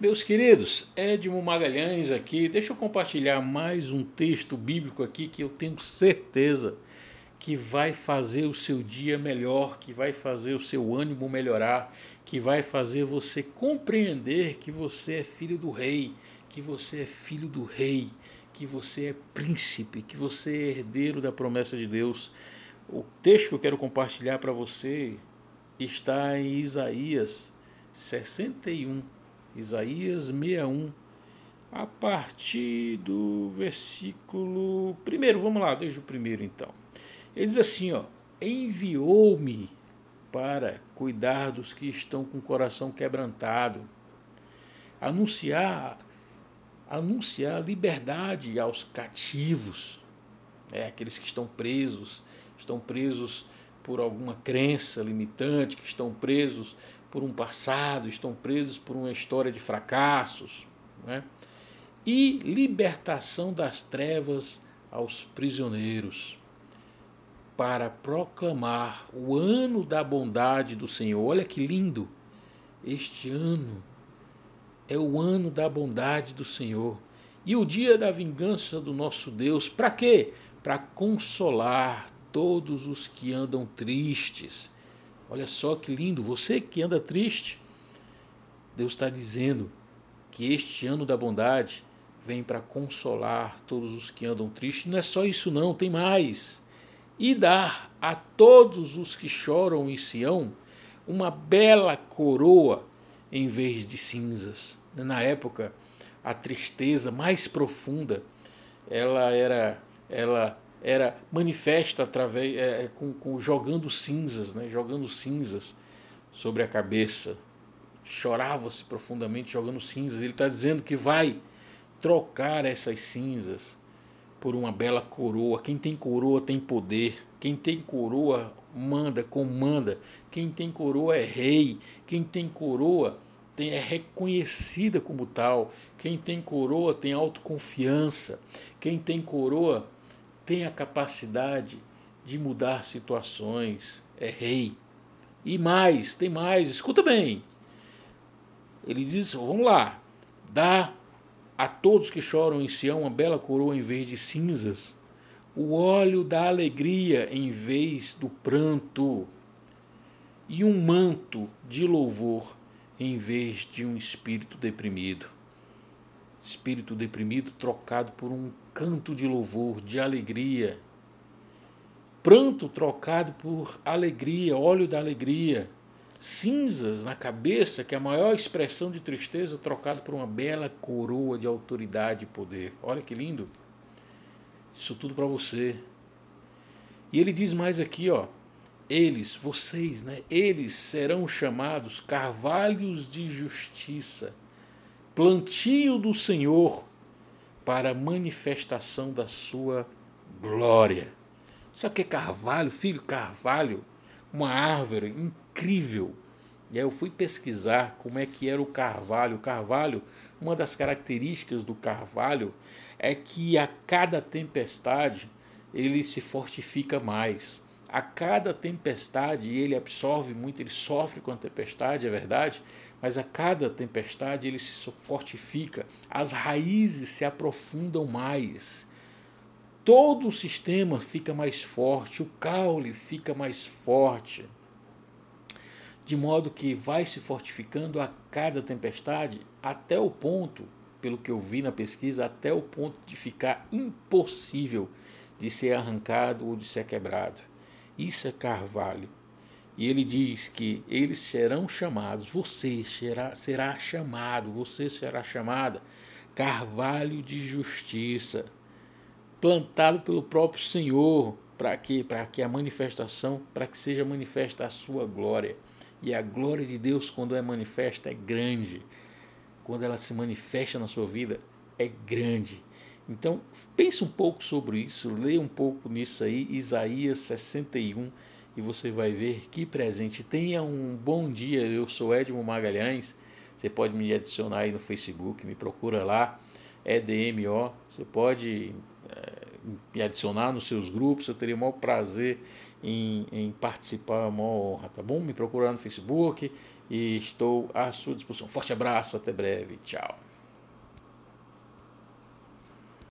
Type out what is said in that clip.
Meus queridos, Edmo Magalhães aqui. Deixa eu compartilhar mais um texto bíblico aqui que eu tenho certeza que vai fazer o seu dia melhor, que vai fazer o seu ânimo melhorar, que vai fazer você compreender que você é filho do rei, que você é filho do rei, que você é príncipe, que você é herdeiro da promessa de Deus. O texto que eu quero compartilhar para você está em Isaías 61, Isaías 61, a partir do versículo primeiro. Vamos lá, desde o primeiro então. Ele diz assim, ó: Enviou-me para cuidar dos que estão com o coração quebrantado, anunciar anunciar liberdade aos cativos, é, aqueles que estão presos, estão presos por alguma crença limitante, que estão presos por um passado, estão presos por uma história de fracassos, né? e libertação das trevas aos prisioneiros, para proclamar o ano da bondade do Senhor. Olha que lindo! Este ano é o ano da bondade do Senhor e o dia da vingança do nosso Deus. Para quê? Para consolar todos os que andam tristes. Olha só que lindo, você que anda triste, Deus está dizendo que este ano da bondade vem para consolar todos os que andam tristes. Não é só isso, não, tem mais. E dar a todos os que choram em Sião uma bela coroa em vez de cinzas. Na época, a tristeza mais profunda ela era ela era manifesta através é, com, com, jogando cinzas, né? jogando cinzas sobre a cabeça. Chorava-se profundamente jogando cinzas. Ele está dizendo que vai trocar essas cinzas por uma bela coroa. Quem tem coroa tem poder. Quem tem coroa manda, comanda. Quem tem coroa é rei. Quem tem coroa tem, é reconhecida como tal. Quem tem coroa tem autoconfiança. Quem tem coroa tem a capacidade de mudar situações, é rei. E mais, tem mais, escuta bem. Ele diz: vamos lá, dá a todos que choram em Sião uma bela coroa em vez de cinzas, o óleo da alegria em vez do pranto, e um manto de louvor em vez de um espírito deprimido. Espírito deprimido trocado por um canto de louvor, de alegria. Pranto trocado por alegria, óleo da alegria. Cinzas na cabeça, que é a maior expressão de tristeza, trocado por uma bela coroa de autoridade e poder. Olha que lindo. Isso tudo para você. E ele diz mais aqui, ó. Eles, vocês, né? Eles serão chamados carvalhos de justiça, plantio do Senhor para a manifestação da sua glória. Sabe o que é carvalho, filho? Carvalho, uma árvore incrível. E aí eu fui pesquisar como é que era o carvalho. O carvalho, uma das características do carvalho é que a cada tempestade ele se fortifica mais. A cada tempestade ele absorve muito, ele sofre com a tempestade, é verdade, mas a cada tempestade ele se fortifica, as raízes se aprofundam mais, todo o sistema fica mais forte, o caule fica mais forte, de modo que vai se fortificando a cada tempestade até o ponto, pelo que eu vi na pesquisa, até o ponto de ficar impossível de ser arrancado ou de ser quebrado. Isso é carvalho. E ele diz que eles serão chamados, você será, será chamado, você será chamada carvalho de justiça, plantado pelo próprio Senhor, para que para que a manifestação, para que seja manifesta a sua glória. E a glória de Deus quando é manifesta é grande. Quando ela se manifesta na sua vida é grande. Então, pense um pouco sobre isso, leia um pouco nisso aí, Isaías 61 e você vai ver que presente. Tenha um bom dia. Eu sou Edmo Magalhães. Você pode me adicionar aí no Facebook, me procura lá, EDMO. Você pode é, me adicionar nos seus grupos. Eu teria o maior prazer em, em participar, a maior honra, tá bom? Me procura lá no Facebook e estou à sua disposição. Forte abraço, até breve, tchau.